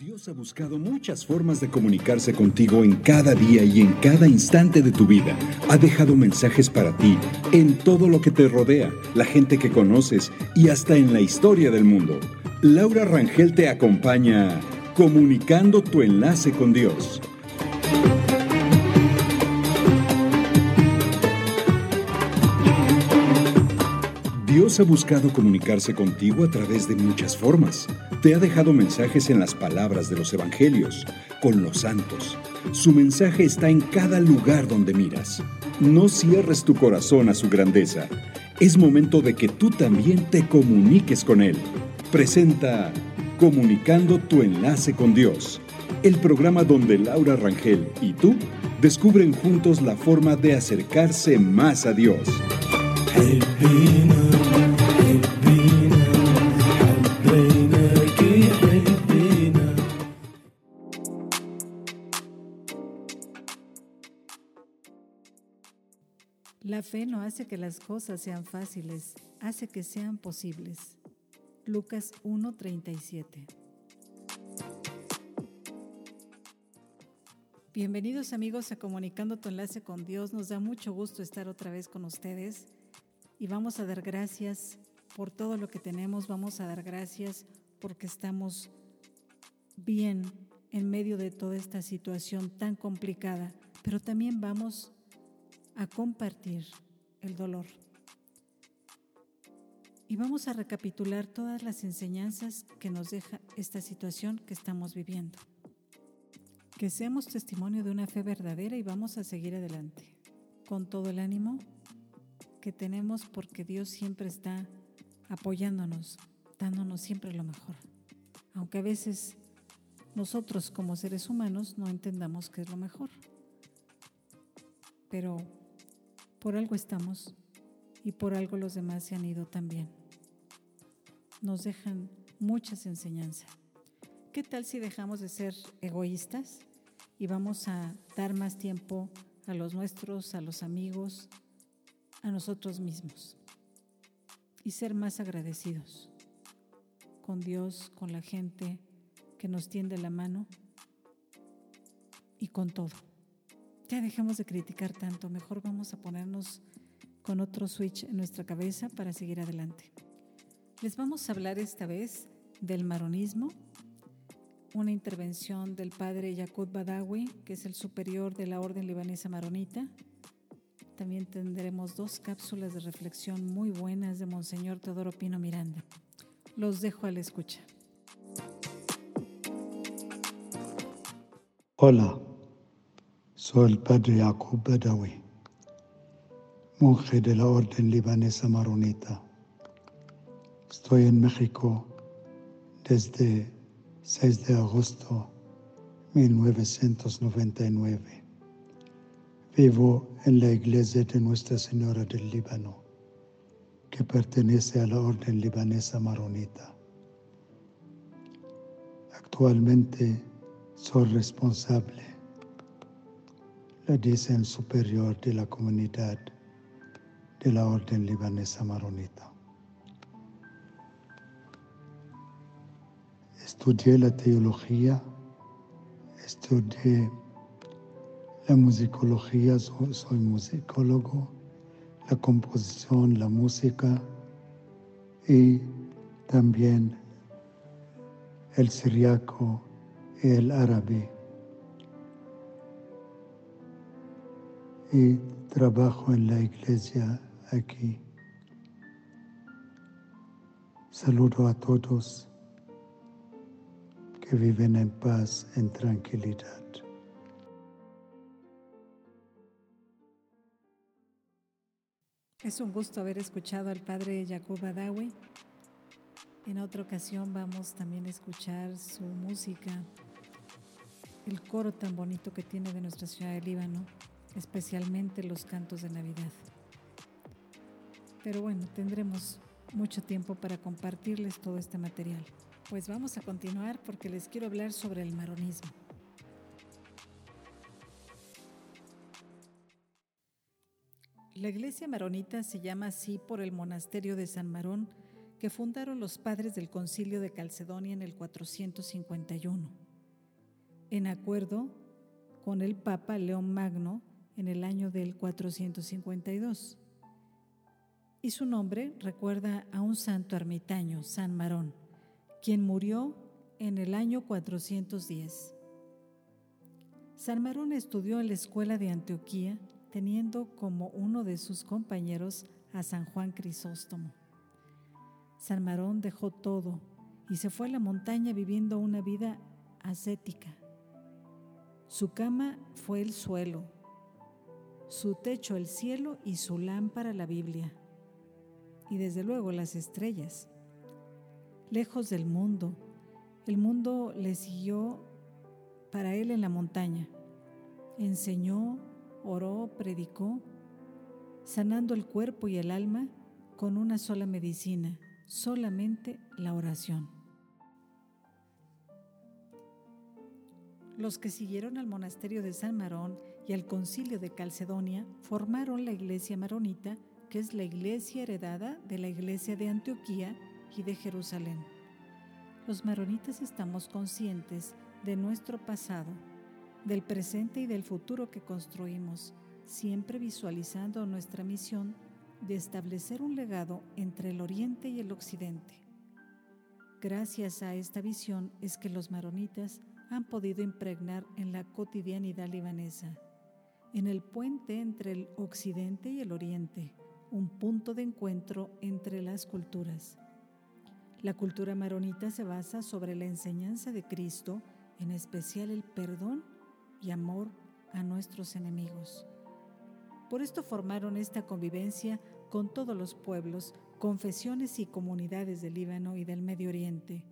Dios ha buscado muchas formas de comunicarse contigo en cada día y en cada instante de tu vida. Ha dejado mensajes para ti en todo lo que te rodea, la gente que conoces y hasta en la historia del mundo. Laura Rangel te acompaña comunicando tu enlace con Dios. Ha buscado comunicarse contigo a través de muchas formas. Te ha dejado mensajes en las palabras de los evangelios, con los santos. Su mensaje está en cada lugar donde miras. No cierres tu corazón a su grandeza. Es momento de que tú también te comuniques con Él. Presenta Comunicando tu enlace con Dios, el programa donde Laura Rangel y tú descubren juntos la forma de acercarse más a Dios. La fe no hace que las cosas sean fáciles, hace que sean posibles. Lucas 1:37 Bienvenidos amigos a Comunicando tu enlace con Dios. Nos da mucho gusto estar otra vez con ustedes y vamos a dar gracias por todo lo que tenemos. Vamos a dar gracias porque estamos bien en medio de toda esta situación tan complicada, pero también vamos a compartir el dolor. Y vamos a recapitular todas las enseñanzas que nos deja esta situación que estamos viviendo. Que seamos testimonio de una fe verdadera y vamos a seguir adelante con todo el ánimo que tenemos porque Dios siempre está apoyándonos, dándonos siempre lo mejor. Aunque a veces nosotros como seres humanos no entendamos qué es lo mejor. Pero por algo estamos y por algo los demás se han ido también nos dejan muchas enseñanzas. ¿Qué tal si dejamos de ser egoístas y vamos a dar más tiempo a los nuestros, a los amigos, a nosotros mismos? Y ser más agradecidos con Dios, con la gente que nos tiende la mano y con todo. Ya dejemos de criticar tanto, mejor vamos a ponernos con otro switch en nuestra cabeza para seguir adelante. Les vamos a hablar esta vez del maronismo, una intervención del padre Yaqut Badawi, que es el superior de la Orden Libanesa Maronita. También tendremos dos cápsulas de reflexión muy buenas de Monseñor Teodoro Pino Miranda. Los dejo a la escucha. Hola, soy el padre Yaqub Badawi, monje de la Orden Libanesa Maronita Estoy en México desde 6 de agosto 1999. Vivo en la iglesia de Nuestra Señora del Líbano, que pertenece a la Orden Libanesa Maronita. Actualmente soy responsable, le dicen superior de la comunidad de la Orden Libanesa Maronita. estudié la teología, estudié la musicología, soy, musicólogo, la composición, la música y también el siriaco y el árabe. Y trabajo en la iglesia aquí. Saludo a todos que viven en paz, en tranquilidad. Es un gusto haber escuchado al padre Jacob Badawi. En otra ocasión vamos también a escuchar su música, el coro tan bonito que tiene de nuestra ciudad de Líbano, especialmente los cantos de Navidad. Pero bueno, tendremos mucho tiempo para compartirles todo este material. Pues vamos a continuar porque les quiero hablar sobre el maronismo. La iglesia maronita se llama así por el monasterio de San Marón que fundaron los padres del concilio de Calcedonia en el 451. en acuerdo con el Papa León Magno en el año del 452. Y su nombre recuerda a un santo ermitaño, San Marón, quien murió en el año 410. San Marón estudió en la escuela de Antioquía, teniendo como uno de sus compañeros a San Juan Crisóstomo. San Marón dejó todo y se fue a la montaña viviendo una vida ascética. Su cama fue el suelo, su techo el cielo y su lámpara la Biblia. Y desde luego las estrellas. Lejos del mundo, el mundo le siguió para él en la montaña. Enseñó, oró, predicó, sanando el cuerpo y el alma con una sola medicina, solamente la oración. Los que siguieron al monasterio de San Marón y al concilio de Calcedonia formaron la iglesia maronita, que es la iglesia heredada de la iglesia de Antioquía y de Jerusalén. Los maronitas estamos conscientes de nuestro pasado, del presente y del futuro que construimos, siempre visualizando nuestra misión de establecer un legado entre el Oriente y el Occidente. Gracias a esta visión es que los maronitas han podido impregnar en la cotidianidad libanesa, en el puente entre el occidente y el oriente, un punto de encuentro entre las culturas. La cultura maronita se basa sobre la enseñanza de Cristo, en especial el perdón y amor a nuestros enemigos. Por esto formaron esta convivencia con todos los pueblos, confesiones y comunidades del Líbano y del Medio Oriente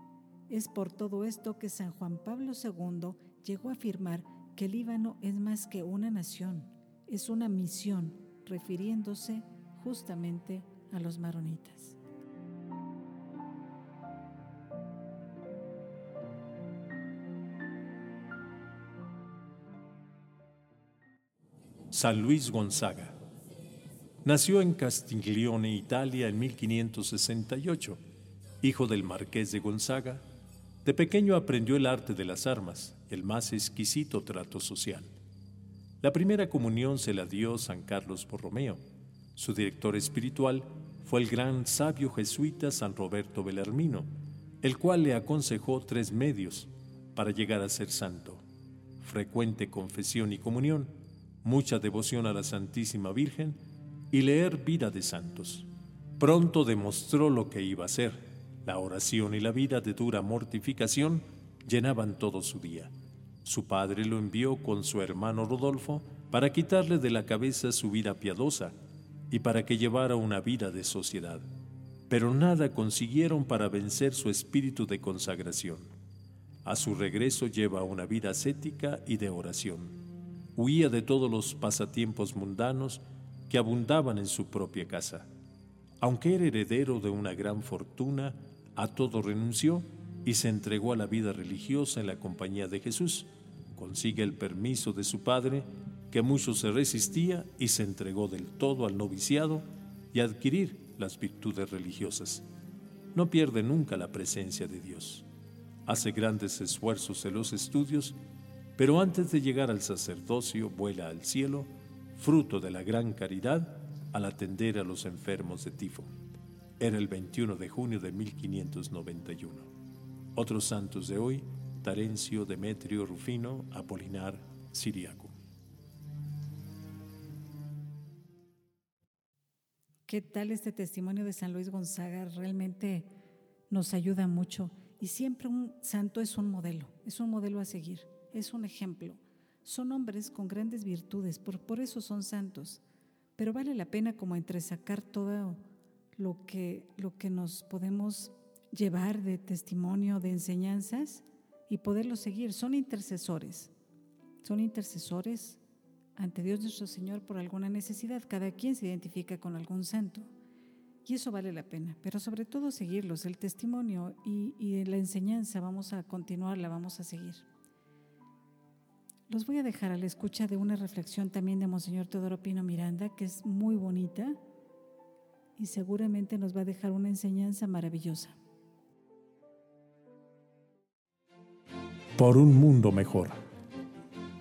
es por todo esto que San Juan Pablo II llegó a afirmar que Líbano es más que una nación, es una misión, refiriéndose justamente a los maronitas. San Luis Gonzaga nació en Castiglione, Italia, en 1568, hijo del marqués de Gonzaga de pequeño aprendió el arte de las armas, el más exquisito trato social. La primera comunión se la dio San Carlos Borromeo. Su director espiritual fue el gran sabio jesuita San Roberto Belarmino, el cual le aconsejó tres medios para llegar a ser santo. Frecuente confesión y comunión, mucha devoción a la Santísima Virgen y leer vida de santos. Pronto demostró lo que iba a ser la oración y la vida de dura mortificación llenaban todo su día. Su padre lo envió con su hermano Rodolfo para quitarle de la cabeza su vida piadosa y para que llevara una vida de sociedad. Pero nada consiguieron para vencer su espíritu de consagración. A su regreso lleva una vida ascética y de oración. Huía de todos los pasatiempos mundanos que abundaban en su propia casa. Aunque era heredero de una gran fortuna, a todo renunció y se entregó a la vida religiosa en la compañía de Jesús. Consigue el permiso de su padre, que mucho se resistía y se entregó del todo al noviciado y a adquirir las virtudes religiosas. No pierde nunca la presencia de Dios. Hace grandes esfuerzos en los estudios, pero antes de llegar al sacerdocio vuela al cielo, fruto de la gran caridad, al atender a los enfermos de tifo. Era el 21 de junio de 1591. Otros santos de hoy, Tarencio, Demetrio, Rufino, Apolinar, Siriaco. ¿Qué tal este testimonio de San Luis Gonzaga? Realmente nos ayuda mucho y siempre un santo es un modelo, es un modelo a seguir, es un ejemplo. Son hombres con grandes virtudes, por, por eso son santos, pero vale la pena como entresacar todo lo que, lo que nos podemos llevar de testimonio, de enseñanzas y poderlo seguir. Son intercesores, son intercesores ante Dios nuestro Señor por alguna necesidad. Cada quien se identifica con algún santo. Y eso vale la pena, pero sobre todo seguirlos, el testimonio y, y la enseñanza, vamos a continuarla, vamos a seguir. Los voy a dejar a la escucha de una reflexión también de Monseñor Teodoro Pino Miranda, que es muy bonita y seguramente nos va a dejar una enseñanza maravillosa. Por un mundo mejor.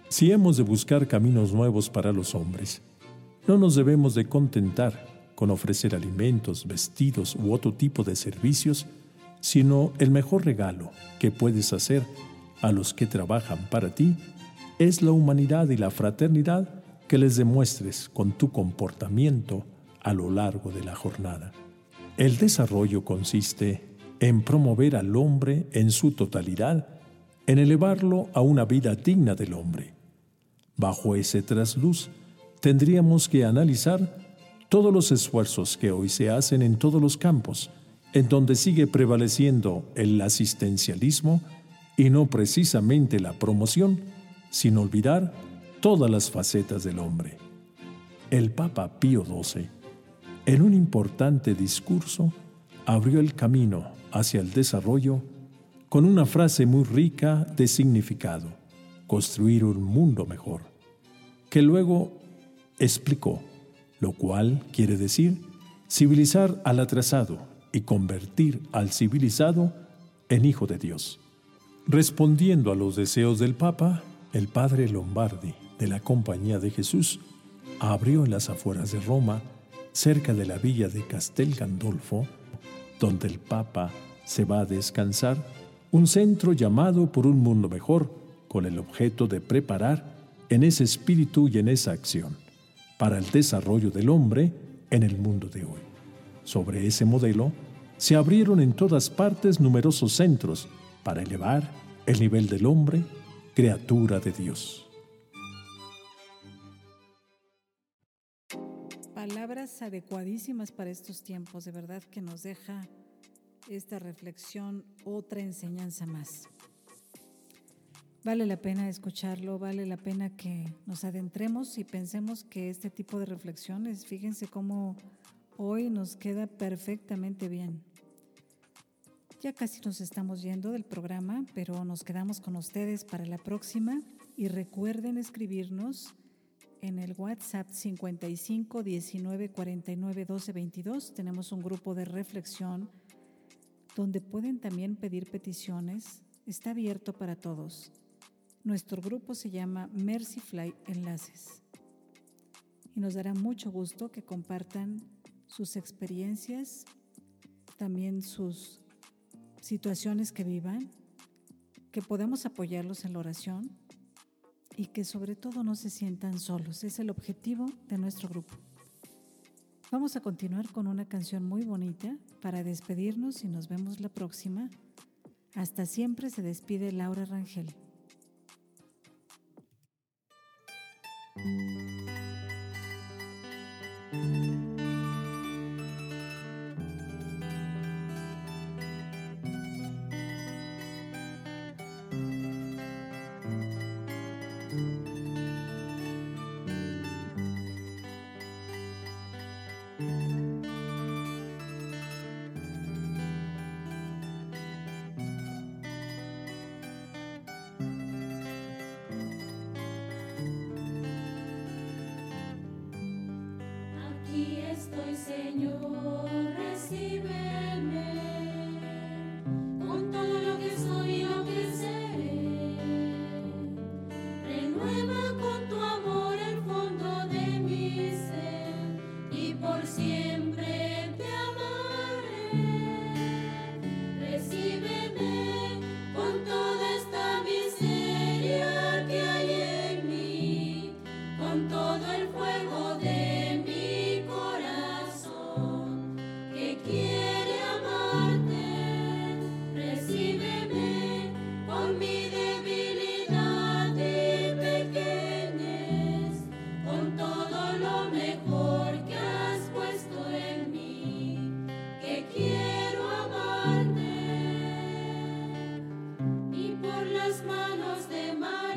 Si hemos de buscar caminos nuevos para los hombres, no nos debemos de contentar con ofrecer alimentos, vestidos u otro tipo de servicios, sino el mejor regalo que puedes hacer a los que trabajan para ti es la humanidad y la fraternidad que les demuestres con tu comportamiento a lo largo de la jornada. El desarrollo consiste en promover al hombre en su totalidad, en elevarlo a una vida digna del hombre. Bajo ese trasluz, tendríamos que analizar todos los esfuerzos que hoy se hacen en todos los campos, en donde sigue prevaleciendo el asistencialismo y no precisamente la promoción, sin olvidar todas las facetas del hombre. El Papa Pío XII, en un importante discurso, abrió el camino hacia el desarrollo con una frase muy rica de significado, construir un mundo mejor, que luego explicó, lo cual quiere decir civilizar al atrasado y convertir al civilizado en hijo de Dios. Respondiendo a los deseos del Papa, el padre Lombardi de la Compañía de Jesús abrió en las afueras de Roma, cerca de la villa de Castel Gandolfo, donde el Papa se va a descansar, un centro llamado por un mundo mejor, con el objeto de preparar en ese espíritu y en esa acción para el desarrollo del hombre en el mundo de hoy. Sobre ese modelo, se abrieron en todas partes numerosos centros para elevar el nivel del hombre, criatura de Dios. Palabras adecuadísimas para estos tiempos, de verdad que nos deja esta reflexión otra enseñanza más. Vale la pena escucharlo, vale la pena que nos adentremos y pensemos que este tipo de reflexiones, fíjense cómo hoy nos queda perfectamente bien. Ya casi nos estamos yendo del programa, pero nos quedamos con ustedes para la próxima y recuerden escribirnos en el WhatsApp 55 19 49 12 22. Tenemos un grupo de reflexión donde pueden también pedir peticiones. Está abierto para todos. Nuestro grupo se llama Mercy Fly Enlaces y nos dará mucho gusto que compartan sus experiencias, también sus situaciones que vivan, que podamos apoyarlos en la oración y que sobre todo no se sientan solos. Es el objetivo de nuestro grupo. Vamos a continuar con una canción muy bonita para despedirnos y nos vemos la próxima. Hasta siempre se despide Laura Rangel. estoy, Señor, recibe.